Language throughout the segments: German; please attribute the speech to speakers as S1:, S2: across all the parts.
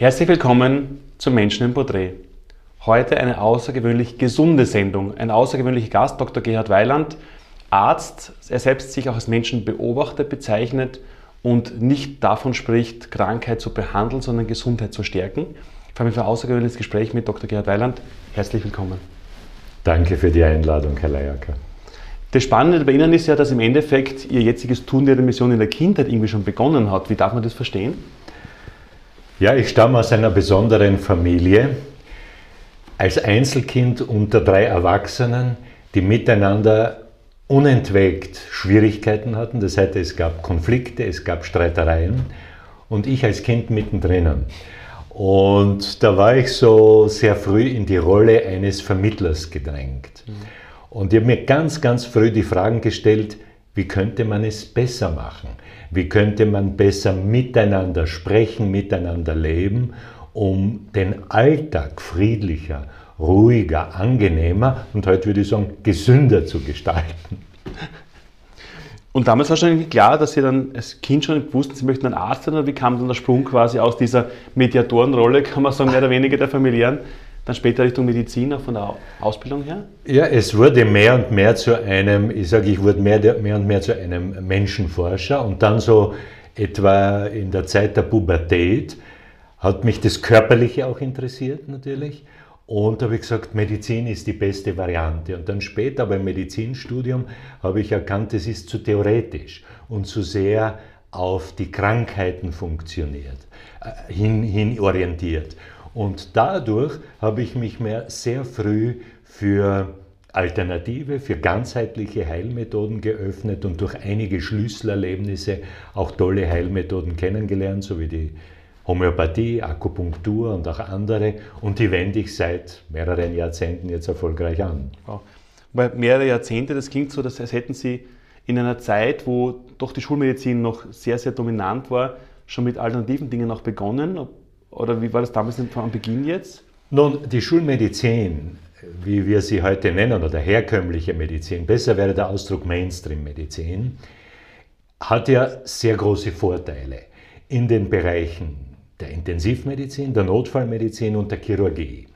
S1: Herzlich willkommen zum Menschen im Porträt. Heute eine außergewöhnlich gesunde Sendung. Ein außergewöhnlicher Gast, Dr. Gerhard Weiland, Arzt. Er selbst sich auch als Menschenbeobachter bezeichnet und nicht davon spricht, Krankheit zu behandeln, sondern Gesundheit zu stärken. Ich freue mich für ein außergewöhnliches Gespräch mit Dr. Gerhard Weiland. Herzlich willkommen.
S2: Danke für die Einladung, Herr Leyacker.
S1: Das Spannende bei Ihnen ist ja, dass im Endeffekt Ihr jetziges Tun Ihre Mission in der Kindheit irgendwie schon begonnen hat. Wie darf man das verstehen?
S2: Ja, ich stamme aus einer besonderen Familie. Als Einzelkind unter drei Erwachsenen, die miteinander unentwegt Schwierigkeiten hatten. Das heißt, es gab Konflikte, es gab Streitereien und ich als Kind mittendrin. Und da war ich so sehr früh in die Rolle eines Vermittlers gedrängt. Mhm. Und ich habe mir ganz, ganz früh die Fragen gestellt, wie könnte man es besser machen? Wie könnte man besser miteinander sprechen, miteinander leben, um den Alltag friedlicher, ruhiger, angenehmer und heute würde ich sagen, gesünder zu gestalten?
S1: Und damals war schon klar, dass Sie dann als Kind schon wussten, Sie möchten ein Arzt sein, oder wie kam dann der Sprung quasi aus dieser Mediatorenrolle, kann man sagen, mehr oder weniger der familiären, dann später Richtung Medizin, auch von der Ausbildung her?
S2: Ja, es wurde mehr und mehr zu einem, ich sage, ich wurde mehr, mehr und mehr zu einem Menschenforscher und dann so etwa in der Zeit der Pubertät hat mich das Körperliche auch interessiert natürlich. Und da habe ich gesagt, Medizin ist die beste Variante. Und dann später beim Medizinstudium habe ich erkannt, es ist zu theoretisch und zu sehr auf die Krankheiten funktioniert, äh, hin, hin orientiert. Und dadurch habe ich mich mehr sehr früh für Alternative, für ganzheitliche Heilmethoden geöffnet und durch einige Schlüsselerlebnisse auch tolle Heilmethoden kennengelernt, so wie die Homöopathie, Akupunktur und auch andere. Und die wende ich seit mehreren Jahrzehnten jetzt erfolgreich an.
S1: Wow. Weil mehrere Jahrzehnte, das klingt so, als hätten Sie in einer Zeit, wo doch die Schulmedizin noch sehr, sehr dominant war, schon mit alternativen Dingen auch begonnen. Oder wie war das damals am Beginn jetzt?
S2: Nun, die Schulmedizin, wie wir sie heute nennen, oder herkömmliche Medizin, besser wäre der Ausdruck Mainstream-Medizin, hat ja sehr große Vorteile in den Bereichen der Intensivmedizin, der Notfallmedizin und der Chirurgie.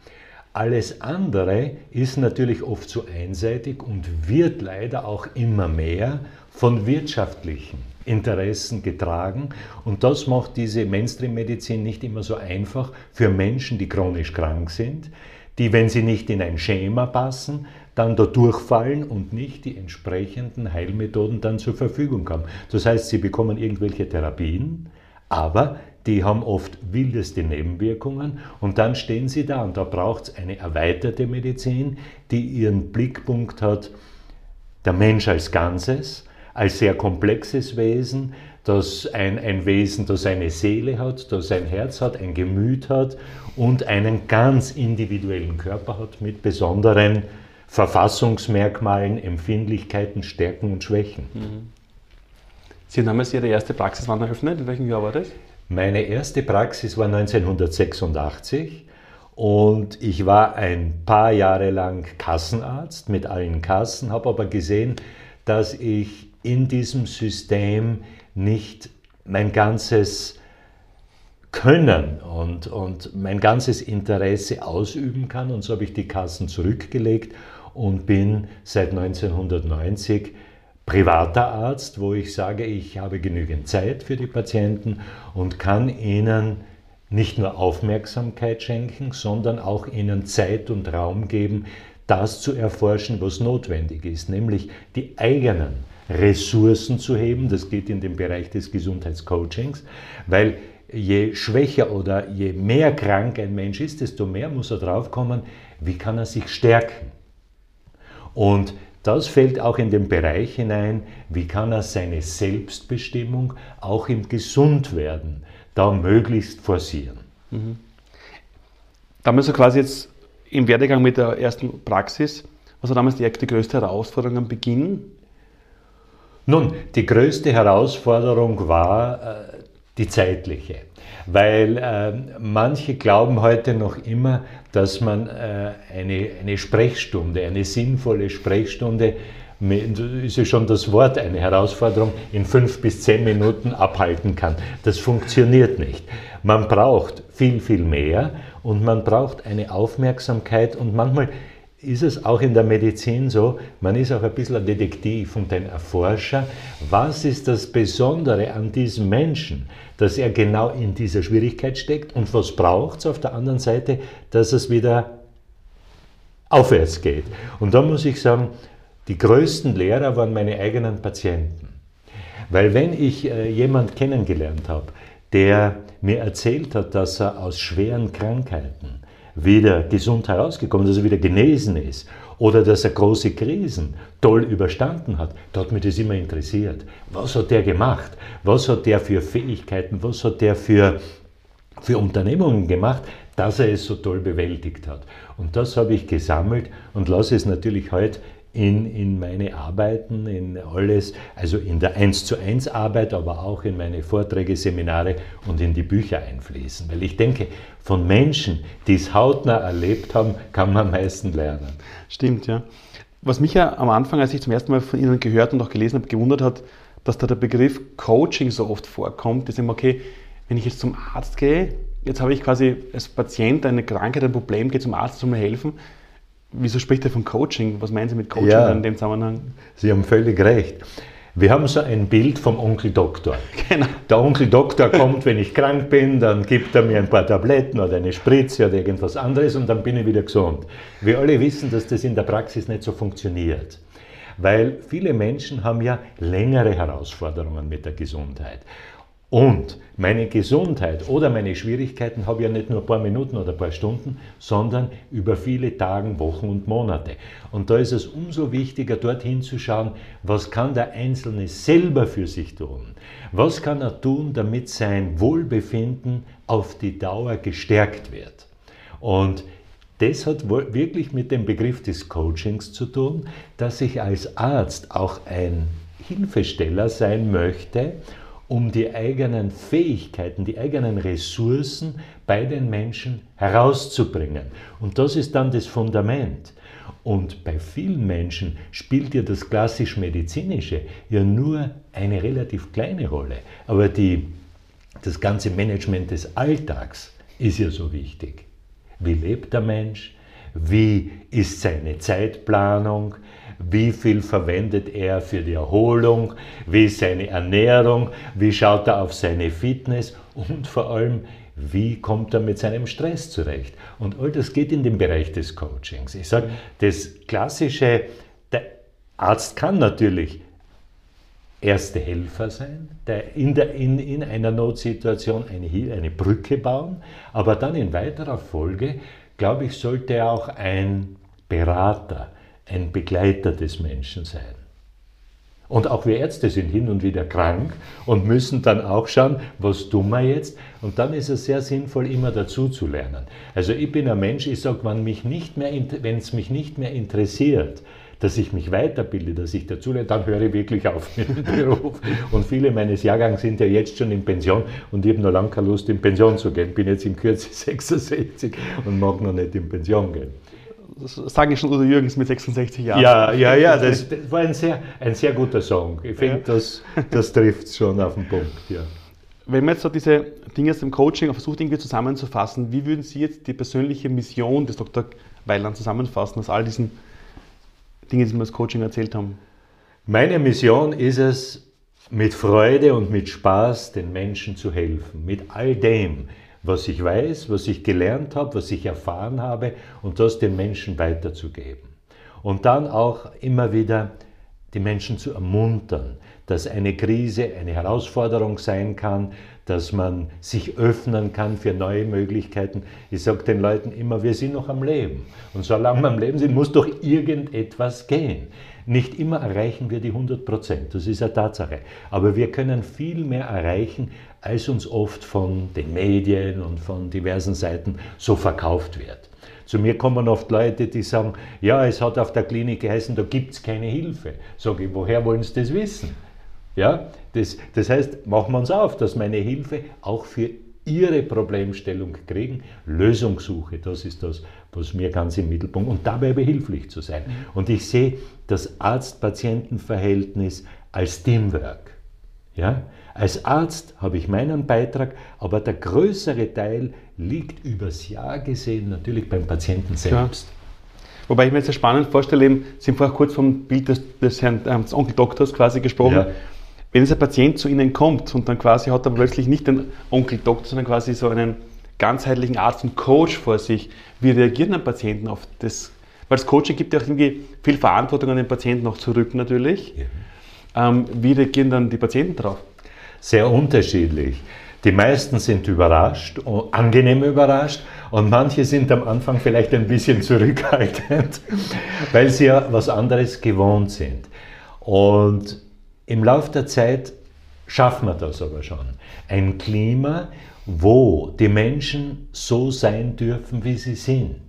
S2: Alles andere ist natürlich oft zu einseitig und wird leider auch immer mehr von wirtschaftlichen Interessen getragen. Und das macht diese Mainstream-Medizin nicht immer so einfach für Menschen, die chronisch krank sind, die, wenn sie nicht in ein Schema passen, dann da durchfallen und nicht die entsprechenden Heilmethoden dann zur Verfügung haben. Das heißt, sie bekommen irgendwelche Therapien, aber die haben oft wildeste Nebenwirkungen und dann stehen sie da und da braucht es eine erweiterte Medizin, die ihren Blickpunkt hat, der Mensch als Ganzes, als sehr komplexes Wesen, das ein, ein Wesen, das eine Seele hat, das ein Herz hat, ein Gemüt hat und einen ganz individuellen Körper hat mit besonderen Verfassungsmerkmalen, Empfindlichkeiten, Stärken und Schwächen. Mhm.
S1: Sie haben damals Ihre erste Praxis wann eröffnet? In welchem Jahr war das?
S2: Meine erste Praxis war 1986 und ich war ein paar Jahre lang Kassenarzt mit allen Kassen, habe aber gesehen, dass ich in diesem System nicht mein ganzes Können und, und mein ganzes Interesse ausüben kann. Und so habe ich die Kassen zurückgelegt und bin seit 1990 privater Arzt, wo ich sage, ich habe genügend Zeit für die Patienten und kann ihnen nicht nur Aufmerksamkeit schenken, sondern auch ihnen Zeit und Raum geben, das zu erforschen, was notwendig ist, nämlich die eigenen Ressourcen zu heben. Das geht in den Bereich des Gesundheitscoachings, weil je schwächer oder je mehr krank ein Mensch ist, desto mehr muss er draufkommen, wie kann er sich stärken. Und das fällt auch in den Bereich hinein, wie kann er seine Selbstbestimmung auch im Gesundwerden da möglichst forcieren. Mhm.
S1: Damals so quasi jetzt im Werdegang mit der ersten Praxis, was war damals die, die größte Herausforderung am Beginn?
S2: Nun, die größte Herausforderung war äh, die zeitliche, weil äh, manche glauben heute noch immer, dass man äh, eine, eine Sprechstunde, eine sinnvolle Sprechstunde ist ja schon das Wort, eine Herausforderung in fünf bis zehn Minuten abhalten kann. Das funktioniert nicht. Man braucht viel, viel mehr und man braucht eine Aufmerksamkeit und manchmal ist es auch in der Medizin so, man ist auch ein bisschen ein Detektiv und ein Erforscher. Was ist das Besondere an diesem Menschen, dass er genau in dieser Schwierigkeit steckt und was braucht es auf der anderen Seite, dass es wieder aufwärts geht? Und da muss ich sagen, die größten Lehrer waren meine eigenen Patienten. Weil wenn ich äh, jemand kennengelernt habe, der mir erzählt hat, dass er aus schweren Krankheiten wieder gesund herausgekommen dass er wieder genesen ist oder dass er große Krisen toll überstanden hat, da hat mich das immer interessiert. Was hat der gemacht? Was hat der für Fähigkeiten? Was hat der für, für Unternehmungen gemacht, dass er es so toll bewältigt hat? Und das habe ich gesammelt und lasse es natürlich heute in, in meine Arbeiten, in alles, also in der 1 zu 1 Arbeit, aber auch in meine Vorträge, Seminare und in die Bücher einfließen. Weil ich denke, von Menschen, die es hautnah erlebt haben, kann man am meisten lernen.
S1: Stimmt, ja. Was mich ja am Anfang, als ich zum ersten Mal von Ihnen gehört und auch gelesen habe, gewundert hat, dass da der Begriff Coaching so oft vorkommt. Das ist immer, okay, wenn ich jetzt zum Arzt gehe, jetzt habe ich quasi als Patient eine Krankheit, ein Problem, gehe zum Arzt, soll mir helfen Wieso spricht er von Coaching? Was meinen Sie mit Coaching ja, in dem Zusammenhang?
S2: Sie haben völlig recht. Wir haben so ein Bild vom Onkel Doktor. Genau. Der Onkel Doktor kommt, wenn ich krank bin, dann gibt er mir ein paar Tabletten oder eine Spritze oder irgendwas anderes und dann bin ich wieder gesund. Wir alle wissen, dass das in der Praxis nicht so funktioniert. Weil viele Menschen haben ja längere Herausforderungen mit der Gesundheit. Und meine Gesundheit oder meine Schwierigkeiten habe ich ja nicht nur ein paar Minuten oder ein paar Stunden, sondern über viele Tage, Wochen und Monate. Und da ist es umso wichtiger, dorthin zu schauen, was kann der Einzelne selber für sich tun? Was kann er tun, damit sein Wohlbefinden auf die Dauer gestärkt wird? Und das hat wirklich mit dem Begriff des Coachings zu tun, dass ich als Arzt auch ein Hilfesteller sein möchte um die eigenen Fähigkeiten, die eigenen Ressourcen bei den Menschen herauszubringen. Und das ist dann das Fundament. Und bei vielen Menschen spielt ja das klassisch-medizinische ja nur eine relativ kleine Rolle. Aber die, das ganze Management des Alltags ist ja so wichtig. Wie lebt der Mensch? Wie ist seine Zeitplanung? Wie viel verwendet er für die Erholung, wie ist seine Ernährung, wie schaut er auf seine Fitness und vor allem, wie kommt er mit seinem Stress zurecht. Und all das geht in den Bereich des Coachings. Ich sage, das klassische, der Arzt kann natürlich erste Helfer sein, der in, der, in, in einer Notsituation eine, eine Brücke bauen, aber dann in weiterer Folge, glaube ich, sollte er auch ein Berater, ein Begleiter des Menschen sein. Und auch wir Ärzte sind hin und wieder krank und müssen dann auch schauen, was tun wir jetzt? Und dann ist es sehr sinnvoll, immer dazu zu lernen. Also ich bin ein Mensch, ich sage, wenn es mich nicht mehr interessiert, dass ich mich weiterbilde, dass ich dazu lerne, dann höre ich wirklich auf mit dem Beruf. Und viele meines Jahrgangs sind ja jetzt schon in Pension und ich habe noch lange keine Lust, in Pension zu gehen. Bin jetzt in Kürze 66 und mag noch nicht in Pension gehen.
S1: Das sagen schon Udo Jürgens mit 66 Jahren.
S2: Ja, ja, ja, das, das war ein sehr, ein sehr guter Song. Ich finde, ja. das, das trifft es schon auf den Punkt. Ja.
S1: Wenn man jetzt so diese Dinge aus dem Coaching versucht, irgendwie zusammenzufassen, wie würden Sie jetzt die persönliche Mission des Dr. Weiland zusammenfassen, aus all diesen Dingen, die Sie mir das Coaching erzählt haben?
S2: Meine Mission ist es, mit Freude und mit Spaß den Menschen zu helfen, mit all dem, was ich weiß, was ich gelernt habe, was ich erfahren habe und das den Menschen weiterzugeben. Und dann auch immer wieder die Menschen zu ermuntern, dass eine Krise eine Herausforderung sein kann, dass man sich öffnen kann für neue Möglichkeiten. Ich sage den Leuten immer, wir sind noch am Leben. Und solange wir am Leben sind, muss doch irgendetwas gehen. Nicht immer erreichen wir die 100 Prozent, das ist eine Tatsache. Aber wir können viel mehr erreichen, als uns oft von den Medien und von diversen Seiten so verkauft wird. Zu mir kommen oft Leute, die sagen, ja, es hat auf der Klinik geheißen, da gibt es keine Hilfe. Sage ich, woher wollen Sie das wissen? Ja, das, das heißt, machen wir uns auf, dass meine Hilfe auch für ihre Problemstellung kriegen. Lösungssuche, das ist das, was mir ganz im Mittelpunkt und dabei behilflich zu sein. Mhm. Und ich sehe das Arzt-Patienten-Verhältnis als Teamwork. Ja? Als Arzt habe ich meinen Beitrag, aber der größere Teil liegt übers Jahr gesehen natürlich beim Patienten selbst. Ja.
S1: Wobei ich mir jetzt sehr spannend vorstelle, Sie haben vorher kurz vom Bild des, des Herrn äh, des Onkel Doktors quasi gesprochen. Ja. Wenn jetzt ein Patient zu Ihnen kommt und dann quasi hat er plötzlich nicht den Onkel Doktor, sondern quasi so einen ganzheitlichen Arzt und Coach vor sich, wie reagieren dann Patienten auf das? Weil das Coaching gibt ja auch irgendwie viel Verantwortung an den Patienten noch zurück natürlich. Ja. Ähm, wie reagieren dann die Patienten darauf?
S2: Sehr unterschiedlich. Die meisten sind überrascht, angenehm überrascht und manche sind am Anfang vielleicht ein bisschen zurückhaltend, weil sie ja was anderes gewohnt sind. Und im Laufe der Zeit schaffen wir das aber schon. Ein Klima, wo die Menschen so sein dürfen, wie sie sind.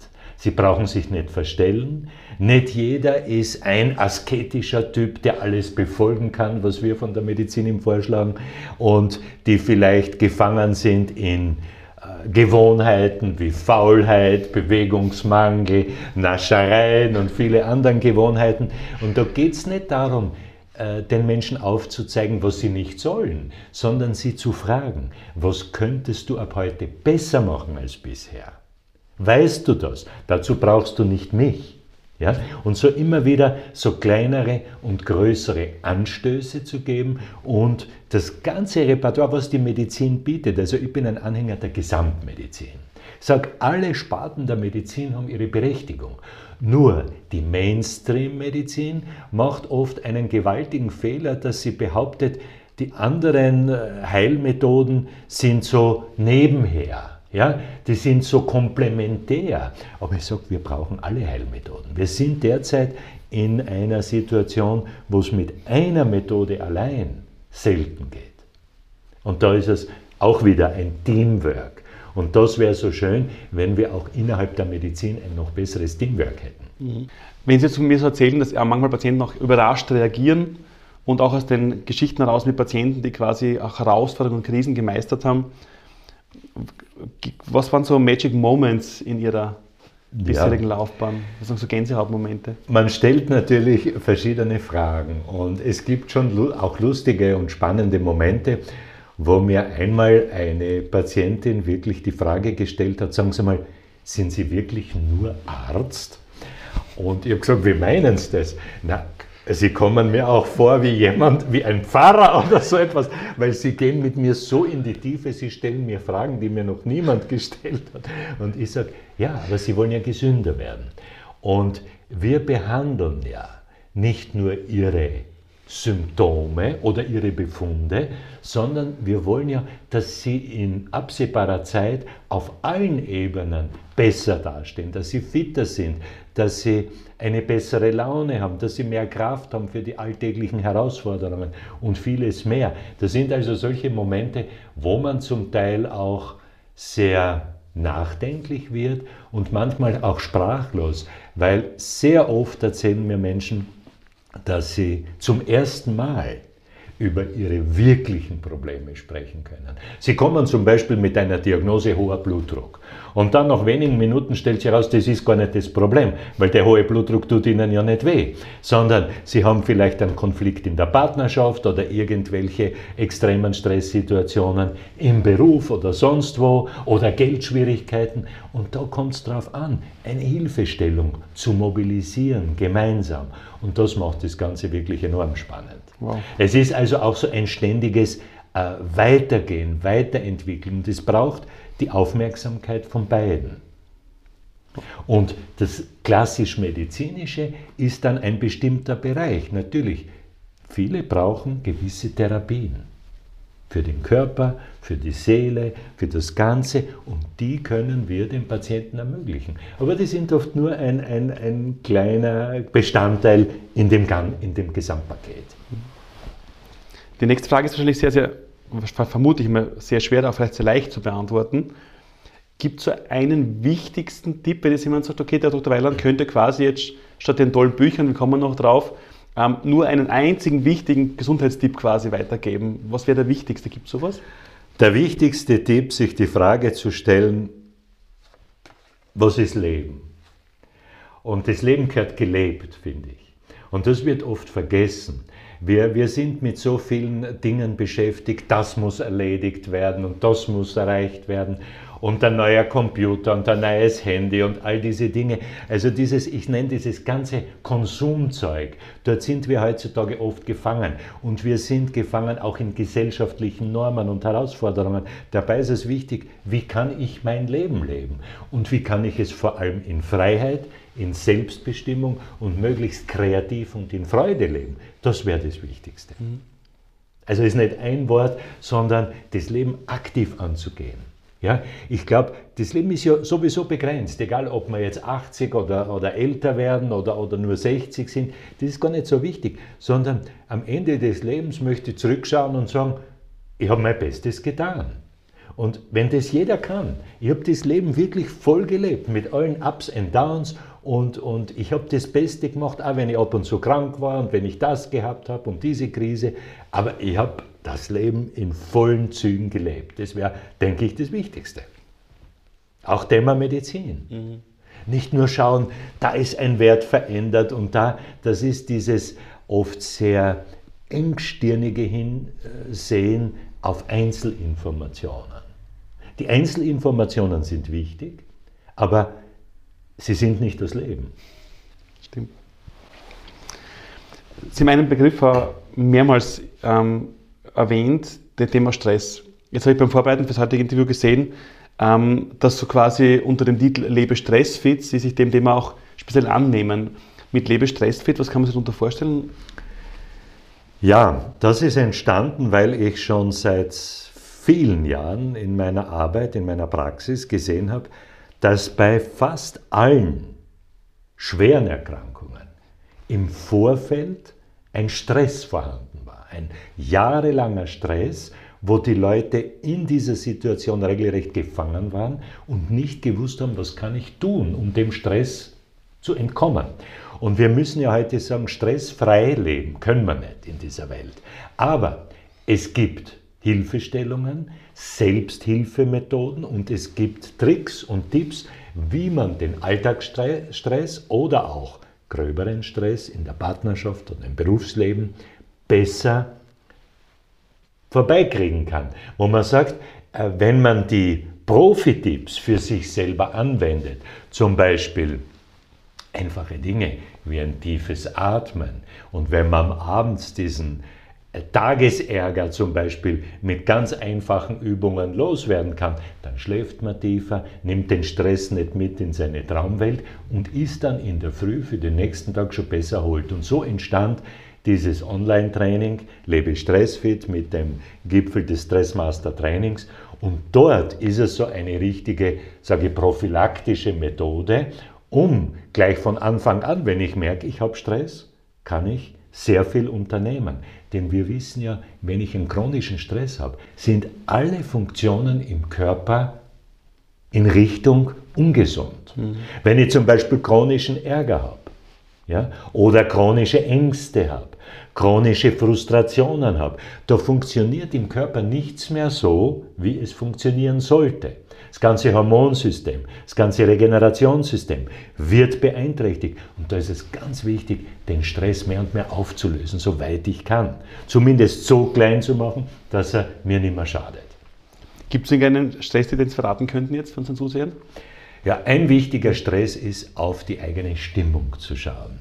S2: Sie brauchen sich nicht verstellen. Nicht jeder ist ein asketischer Typ, der alles befolgen kann, was wir von der Medizin ihm vorschlagen und die vielleicht gefangen sind in äh, Gewohnheiten wie Faulheit, Bewegungsmangel, Naschereien und viele andere Gewohnheiten. Und da geht es nicht darum, den Menschen aufzuzeigen, was sie nicht sollen, sondern sie zu fragen, was könntest du ab heute besser machen als bisher? Weißt du das? Dazu brauchst du nicht mich. Ja? Und so immer wieder so kleinere und größere Anstöße zu geben und das ganze Repertoire, was die Medizin bietet. Also ich bin ein Anhänger der Gesamtmedizin. Sage, alle Sparten der Medizin haben ihre Berechtigung. Nur die Mainstream-Medizin macht oft einen gewaltigen Fehler, dass sie behauptet, die anderen äh, Heilmethoden sind so nebenher. Ja, die sind so komplementär. Aber ich sage, wir brauchen alle Heilmethoden. Wir sind derzeit in einer Situation, wo es mit einer Methode allein selten geht. Und da ist es auch wieder ein Teamwork. Und das wäre so schön, wenn wir auch innerhalb der Medizin ein noch besseres Teamwork hätten.
S1: Mhm. Wenn Sie zu mir so erzählen, dass manchmal Patienten auch überrascht reagieren und auch aus den Geschichten heraus mit Patienten, die quasi auch Herausforderungen und Krisen gemeistert haben, was waren so Magic Moments in Ihrer bisherigen ja. Laufbahn? Was sind so Gänsehautmomente?
S2: Man stellt natürlich verschiedene Fragen und es gibt schon auch lustige und spannende Momente wo mir einmal eine Patientin wirklich die Frage gestellt hat, sagen Sie mal, sind Sie wirklich nur Arzt? Und ich habe gesagt, wie meinen Sie das? Na, Sie kommen mir auch vor wie jemand, wie ein Pfarrer oder so etwas, weil Sie gehen mit mir so in die Tiefe, Sie stellen mir Fragen, die mir noch niemand gestellt hat. Und ich sage, ja, aber Sie wollen ja gesünder werden. Und wir behandeln ja nicht nur Ihre Symptome oder ihre Befunde, sondern wir wollen ja, dass sie in absehbarer Zeit auf allen Ebenen besser dastehen, dass sie fitter sind, dass sie eine bessere Laune haben, dass sie mehr Kraft haben für die alltäglichen Herausforderungen und vieles mehr. Das sind also solche Momente, wo man zum Teil auch sehr nachdenklich wird und manchmal auch sprachlos, weil sehr oft erzählen mir Menschen, dass sie zum ersten Mal über ihre wirklichen Probleme sprechen können. Sie kommen zum Beispiel mit einer Diagnose hoher Blutdruck und dann nach wenigen Minuten stellt sich heraus, das ist gar nicht das Problem, weil der hohe Blutdruck tut ihnen ja nicht weh, sondern sie haben vielleicht einen Konflikt in der Partnerschaft oder irgendwelche extremen Stresssituationen im Beruf oder sonst wo oder Geldschwierigkeiten und da kommt es darauf an, eine Hilfestellung zu mobilisieren, gemeinsam und das macht das Ganze wirklich enorm spannend. Wow. Es ist also auch so ein ständiges äh, Weitergehen, Weiterentwickeln. Und es braucht die Aufmerksamkeit von beiden. Und das klassisch-medizinische ist dann ein bestimmter Bereich. Natürlich, viele brauchen gewisse Therapien für den Körper, für die Seele, für das Ganze und die können wir den Patienten ermöglichen. Aber die sind oft nur ein, ein, ein kleiner Bestandteil in dem, in dem Gesamtpaket.
S1: Die nächste Frage ist wahrscheinlich sehr, sehr, vermute ich mal, sehr schwer, aber vielleicht sehr leicht zu beantworten. Gibt es so einen wichtigsten Tipp, wenn jetzt jemand sagt, okay, der Dr. Weiland könnte quasi jetzt statt den tollen Büchern, wir kommen noch drauf, ähm, nur einen einzigen wichtigen Gesundheitstipp quasi weitergeben. Was wäre der wichtigste? Gibt es sowas?
S2: Der wichtigste Tipp, sich die Frage zu stellen, was ist Leben? Und das Leben gehört gelebt, finde ich. Und das wird oft vergessen. Wir, wir sind mit so vielen Dingen beschäftigt, das muss erledigt werden und das muss erreicht werden und ein neuer Computer und ein neues Handy und all diese Dinge. Also dieses, ich nenne dieses ganze Konsumzeug, dort sind wir heutzutage oft gefangen und wir sind gefangen auch in gesellschaftlichen Normen und Herausforderungen. Dabei ist es wichtig, wie kann ich mein Leben leben und wie kann ich es vor allem in Freiheit, in Selbstbestimmung und möglichst kreativ und in Freude leben. Das wäre das Wichtigste. Mhm. Also ist nicht ein Wort, sondern das Leben aktiv anzugehen. Ja, ich glaube, das Leben ist ja sowieso begrenzt, egal ob wir jetzt 80 oder, oder älter werden oder, oder nur 60 sind, das ist gar nicht so wichtig, sondern am Ende des Lebens möchte ich zurückschauen und sagen, ich habe mein Bestes getan. Und wenn das jeder kann, ich habe das Leben wirklich voll gelebt, mit allen Ups und Downs und, und ich habe das Beste gemacht, auch wenn ich ab und zu krank war und wenn ich das gehabt habe und diese Krise, aber ich habe das Leben in vollen Zügen gelebt. Das wäre, denke ich, das Wichtigste. Auch Thema Medizin. Mhm. Nicht nur schauen, da ist ein Wert verändert und da, das ist dieses oft sehr engstirnige Hinsehen auf Einzelinformationen. Die Einzelinformationen sind wichtig, aber sie sind nicht das Leben.
S1: Stimmt. Sie haben einen Begriff mehrmals ähm, erwähnt, das Thema Stress. Jetzt habe ich beim Vorbereiten für das heutige Interview gesehen, ähm, dass so quasi unter dem Titel Lebe stressfit Sie sich dem Thema auch speziell annehmen. Mit Lebe stressfit, was kann man sich darunter vorstellen?
S2: Ja, das ist entstanden, weil ich schon seit vielen Jahren in meiner Arbeit, in meiner Praxis gesehen habe, dass bei fast allen schweren Erkrankungen im Vorfeld ein Stress vorhanden ein jahrelanger Stress, wo die Leute in dieser Situation regelrecht gefangen waren und nicht gewusst haben, was kann ich tun, um dem Stress zu entkommen. Und wir müssen ja heute sagen, stressfrei leben können wir nicht in dieser Welt. Aber es gibt Hilfestellungen, Selbsthilfemethoden und es gibt Tricks und Tipps, wie man den Alltagsstress oder auch gröberen Stress in der Partnerschaft oder im Berufsleben besser vorbeikriegen kann. Wo man sagt, äh, wenn man die Profi-Tipps für sich selber anwendet, zum Beispiel einfache Dinge wie ein tiefes Atmen und wenn man abends diesen äh, Tagesärger zum Beispiel mit ganz einfachen Übungen loswerden kann, dann schläft man tiefer, nimmt den Stress nicht mit in seine Traumwelt und ist dann in der Früh für den nächsten Tag schon besser erholt. Und so entstand dieses Online-Training, Lebe Stressfit mit dem Gipfel des Stressmaster Trainings. Und dort ist es so eine richtige, sage ich, prophylaktische Methode, um gleich von Anfang an, wenn ich merke, ich habe Stress, kann ich sehr viel unternehmen. Denn wir wissen ja, wenn ich einen chronischen Stress habe, sind alle Funktionen im Körper in Richtung ungesund. Mhm. Wenn ich zum Beispiel chronischen Ärger habe, ja, oder chronische Ängste habe, chronische Frustrationen habe, da funktioniert im Körper nichts mehr so, wie es funktionieren sollte. Das ganze Hormonsystem, das ganze Regenerationssystem wird beeinträchtigt. Und da ist es ganz wichtig, den Stress mehr und mehr aufzulösen, soweit ich kann. Zumindest so klein zu machen, dass er mir nicht mehr schadet.
S1: Gibt es irgendeinen Stress, den Sie verraten könnten jetzt von unseren Zusehern?
S2: Ja, ein wichtiger Stress ist, auf die eigene Stimmung zu schauen.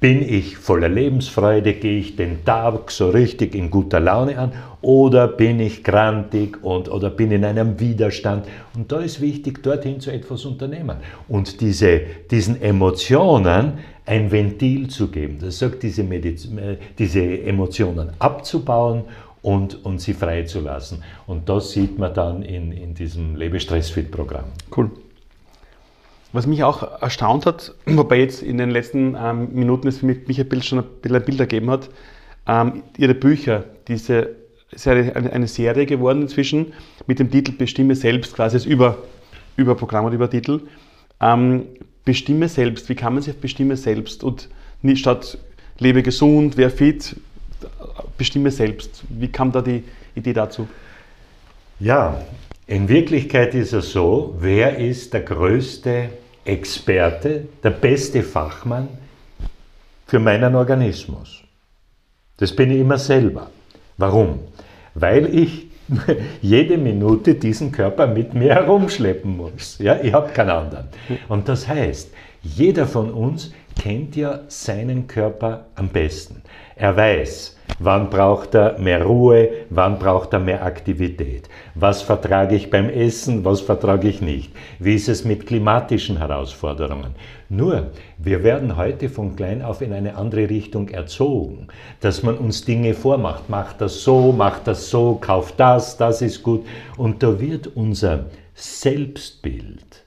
S2: Bin ich voller Lebensfreude, gehe ich den Tag so richtig in guter Laune an oder bin ich grantig und, oder bin in einem Widerstand? Und da ist wichtig, dorthin zu etwas unternehmen und diese, diesen Emotionen ein Ventil zu geben. Das sagt, diese, Mediz diese Emotionen abzubauen und, und sie freizulassen. Und das sieht man dann in, in diesem Lebe-Stress-Fit-Programm.
S1: Cool. Was mich auch erstaunt hat, wobei jetzt in den letzten ähm, Minuten es für mich ein Bild schon ein ein Bild ergeben hat, ähm, Ihre Bücher, diese Serie, eine, eine, Serie geworden inzwischen mit dem Titel Bestimme selbst, quasi als Über, Überprogramm und Übertitel. Ähm, Bestimme selbst, wie kann man sich auf Bestimme selbst und nicht statt lebe gesund, wer fit, bestimme selbst. Wie kam da die Idee dazu?
S2: Ja, in Wirklichkeit ist es so, wer ist der größte Experte, der beste Fachmann für meinen Organismus? Das bin ich immer selber. Warum? Weil ich jede Minute diesen Körper mit mir herumschleppen muss. Ja, ich habe keinen anderen. Und das heißt, jeder von uns kennt ja seinen Körper am besten. Er weiß, wann braucht er mehr Ruhe, wann braucht er mehr Aktivität. Was vertrage ich beim Essen, was vertrage ich nicht. Wie ist es mit klimatischen Herausforderungen. Nur, wir werden heute von klein auf in eine andere Richtung erzogen, dass man uns Dinge vormacht. Macht das so, macht das so, kauft das, das ist gut. Und da wird unser Selbstbild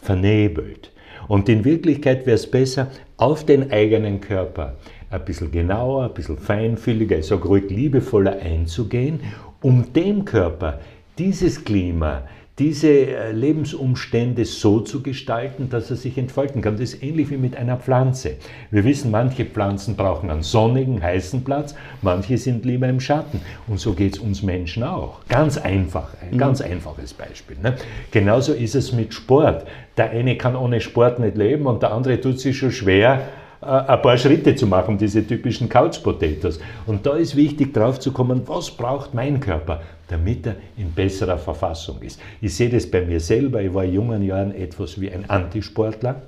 S2: vernebelt. Und in Wirklichkeit wäre es besser, auf den eigenen Körper ein bisschen genauer, ein bisschen feinfühliger, ich sage ruhig liebevoller einzugehen, um dem Körper dieses Klima, diese äh, Lebensumstände so zu gestalten, dass er sich entfalten kann. Das ist ähnlich wie mit einer Pflanze. Wir wissen, manche Pflanzen brauchen einen sonnigen, heißen Platz, manche sind lieber im Schatten. Und so geht es uns Menschen auch. Ganz einfach, ein mhm. ganz einfaches Beispiel. Ne? Genauso ist es mit Sport. Der eine kann ohne Sport nicht leben und der andere tut sich schon schwer, ein paar Schritte zu machen, diese typischen Couch Potatoes. Und da ist wichtig drauf zu kommen, was braucht mein Körper, damit er in besserer Verfassung ist. Ich sehe das bei mir selber, ich war in jungen Jahren etwas wie ein Antisportler.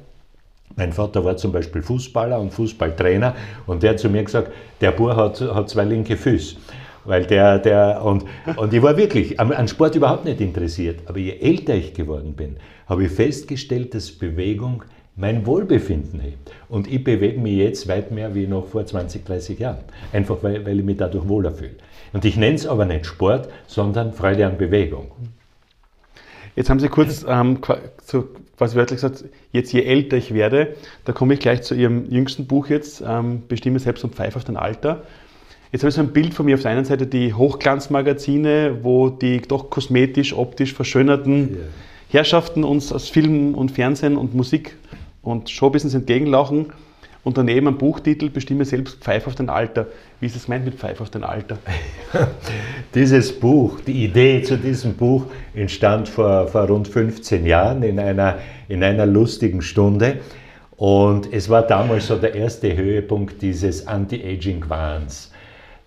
S2: Mein Vater war zum Beispiel Fußballer und Fußballtrainer und der hat zu mir gesagt, der Bub hat, hat zwei linke Füße. Weil der, der, und, und ich war wirklich an Sport überhaupt nicht interessiert. Aber je älter ich geworden bin, habe ich festgestellt, dass Bewegung mein Wohlbefinden hebt. Und ich bewege mich jetzt weit mehr wie noch vor 20, 30 Jahren. Einfach weil, weil ich mich dadurch wohler fühle. Und ich nenne es aber nicht Sport, sondern Freude an Bewegung.
S1: Jetzt haben Sie kurz ähm, so quasi wörtlich gesagt, jetzt je älter ich werde, da komme ich gleich zu Ihrem jüngsten Buch jetzt, ähm, Bestimme selbst und pfeife auf dein Alter. Jetzt habe ich so ein Bild von mir auf der einen Seite die Hochglanzmagazine, wo die doch kosmetisch, optisch verschönerten yeah. Herrschaften uns aus Film und Fernsehen und Musik und Showbusiness daneben ein Buchtitel, bestimme selbst Pfeif auf dein Alter. Wie ist es gemeint mit Pfeif auf dein Alter?
S2: Dieses Buch, die Idee zu diesem Buch entstand vor, vor rund 15 Jahren in einer, in einer lustigen Stunde. Und es war damals so der erste Höhepunkt dieses Anti-Aging-Wahns,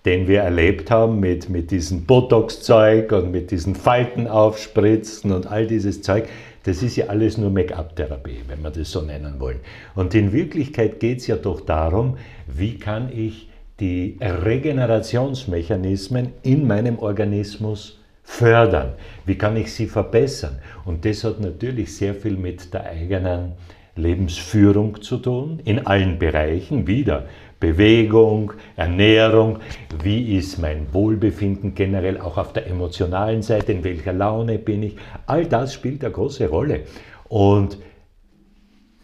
S2: den wir erlebt haben mit, mit diesem Botox-Zeug und mit diesen Falten aufspritzen und all dieses Zeug. Das ist ja alles nur Make-up-Therapie, wenn wir das so nennen wollen. Und in Wirklichkeit geht es ja doch darum, wie kann ich die Regenerationsmechanismen in meinem Organismus fördern? Wie kann ich sie verbessern? Und das hat natürlich sehr viel mit der eigenen Lebensführung zu tun, in allen Bereichen wieder. Bewegung, Ernährung, wie ist mein Wohlbefinden generell auch auf der emotionalen Seite, in welcher Laune bin ich, all das spielt eine große Rolle. Und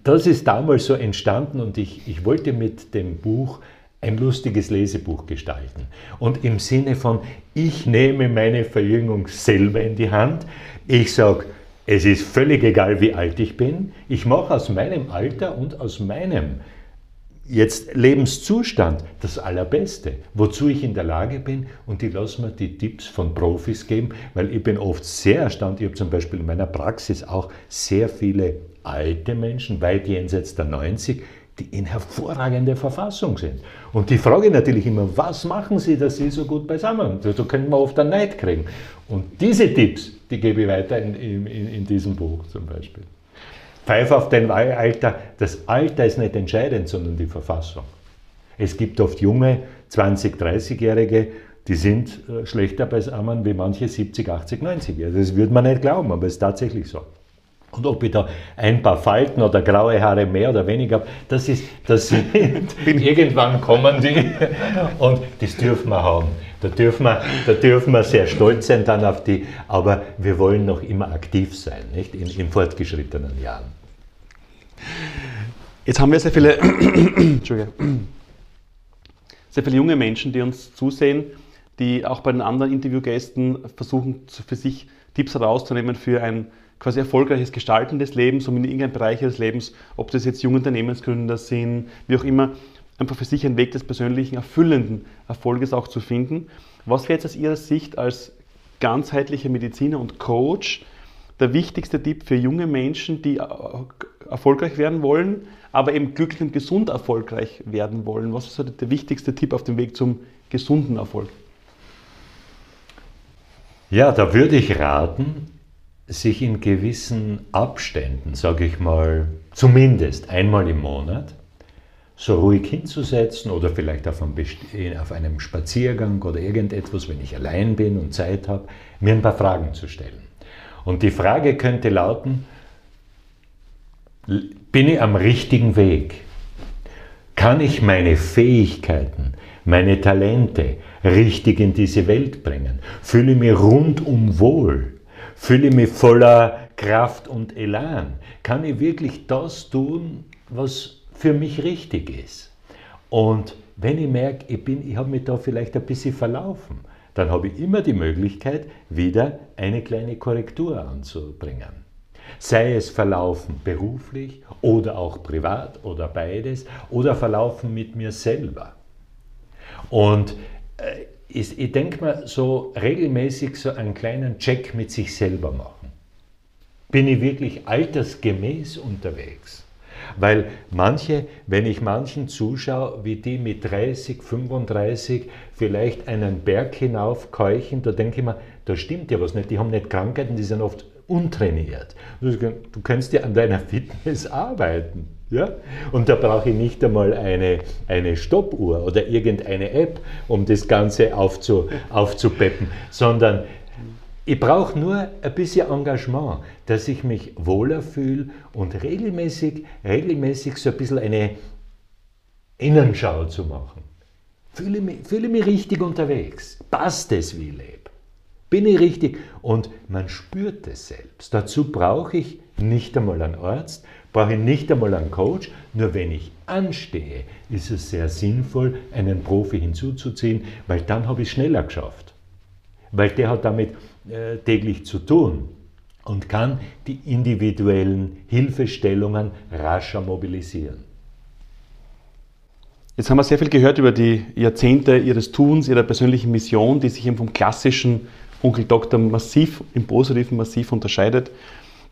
S2: das ist damals so entstanden und ich, ich wollte mit dem Buch ein lustiges Lesebuch gestalten. Und im Sinne von, ich nehme meine Verjüngung selber in die Hand, ich sage, es ist völlig egal, wie alt ich bin, ich mache aus meinem Alter und aus meinem jetzt Lebenszustand das Allerbeste, wozu ich in der Lage bin und die lassen mir die Tipps von Profis geben, weil ich bin oft sehr erstaunt, ich habe zum Beispiel in meiner Praxis auch sehr viele alte Menschen, weit jenseits der 90, die in hervorragender Verfassung sind. Und die frage natürlich immer, was machen sie, dass sie so gut beisammen sind? Da können wir oft einen Neid kriegen. Und diese Tipps, die gebe ich weiter in, in, in diesem Buch zum Beispiel. Pfeif auf dein Alter. Das Alter ist nicht entscheidend, sondern die Verfassung. Es gibt oft junge 20-, 30-Jährige, die sind äh, schlechter beisammen wie manche 70, 80, 90-Jährige. Das würde man nicht glauben, aber es ist tatsächlich so. Und ob ich da ein paar Falten oder graue Haare mehr oder weniger habe, das ist, das sind, irgendwann kommen die und das dürfen wir haben. Da dürfen, wir, da dürfen wir sehr stolz sein dann auf die, aber wir wollen noch immer aktiv sein, nicht? In, in fortgeschrittenen Jahren.
S1: Jetzt haben wir sehr viele, sehr viele junge Menschen, die uns zusehen, die auch bei den anderen Interviewgästen versuchen, für sich Tipps herauszunehmen für ein quasi erfolgreiches Gestalten des Lebens, um in irgendeinem Bereich des Lebens, ob das jetzt junge Unternehmensgründer sind, wie auch immer, einfach für sich einen Weg des persönlichen, erfüllenden Erfolges auch zu finden. Was wäre jetzt aus Ihrer Sicht als ganzheitlicher Mediziner und Coach der wichtigste Tipp für junge Menschen, die erfolgreich werden wollen, aber eben glücklich und gesund erfolgreich werden wollen? Was ist der wichtigste Tipp auf dem Weg zum gesunden Erfolg?
S2: Ja, da würde ich raten, sich in gewissen Abständen, sage ich mal, zumindest einmal im Monat, so ruhig hinzusetzen oder vielleicht auf einem, auf einem, Spaziergang oder irgendetwas, wenn ich allein bin und Zeit habe, mir ein paar Fragen zu stellen. Und die Frage könnte lauten, bin ich am richtigen Weg? Kann ich meine Fähigkeiten, meine Talente richtig in diese Welt bringen? Fühle ich mich rundum wohl? Fühle ich mich voller Kraft und Elan? Kann ich wirklich das tun, was für mich richtig ist? Und wenn ich merke, ich, ich habe mich da vielleicht ein bisschen verlaufen, dann habe ich immer die Möglichkeit, wieder eine kleine Korrektur anzubringen. Sei es verlaufen beruflich oder auch privat oder beides oder verlaufen mit mir selber. Und äh, ich, ich denke mal, so regelmäßig so einen kleinen Check mit sich selber machen. Bin ich wirklich altersgemäß unterwegs? Weil manche, wenn ich manchen zuschaue, wie die mit 30, 35 vielleicht einen Berg hinaufkeuchen, da denke ich mir, da stimmt ja was nicht. Die haben nicht Krankheiten, die sind oft untrainiert. Du kannst ja an deiner Fitness arbeiten. Ja? Und da brauche ich nicht einmal eine, eine Stoppuhr oder irgendeine App, um das Ganze aufzu, aufzupeppen, sondern ich brauche nur ein bisschen Engagement, dass ich mich wohler fühle und regelmäßig, regelmäßig so ein bisschen eine Innenschau zu machen. Fühle mich, fühle mich richtig unterwegs. Passt es, wie ich lebe? Bin ich richtig? Und man spürt es selbst. Dazu brauche ich nicht einmal einen Arzt, brauche ich nicht einmal einen Coach. Nur wenn ich anstehe, ist es sehr sinnvoll, einen Profi hinzuzuziehen, weil dann habe ich es schneller geschafft. Weil der hat damit täglich zu tun und kann die individuellen Hilfestellungen rascher mobilisieren.
S1: Jetzt haben wir sehr viel gehört über die Jahrzehnte Ihres Tuns, Ihrer persönlichen Mission, die sich eben vom klassischen Onkel Doktor massiv, im Positiven massiv unterscheidet.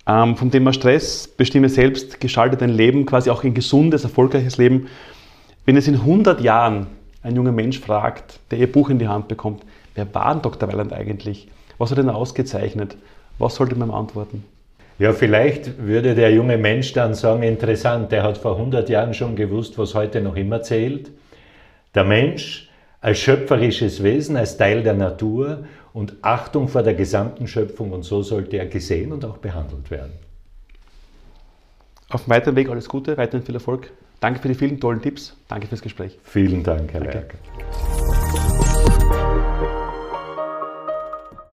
S1: Ähm, vom Thema Stress, bestimme selbst, gestalte dein Leben, quasi auch ein gesundes, erfolgreiches Leben. Wenn es in 100 Jahren ein junger Mensch fragt, der ihr Buch in die Hand bekommt, wer war denn Dr. Weiland eigentlich? Was hat ihn ausgezeichnet? Was sollte man antworten?
S2: Ja, vielleicht würde der junge Mensch dann sagen, interessant, der hat vor 100 Jahren schon gewusst, was heute noch immer zählt. Der Mensch als schöpferisches Wesen, als Teil der Natur und Achtung vor der gesamten Schöpfung und so sollte er gesehen und auch behandelt werden.
S1: Auf dem weiteren Weg alles Gute, weiterhin viel Erfolg. Danke für die vielen tollen Tipps. Danke fürs Gespräch.
S2: Vielen Dank, Herr Danke. Lerker.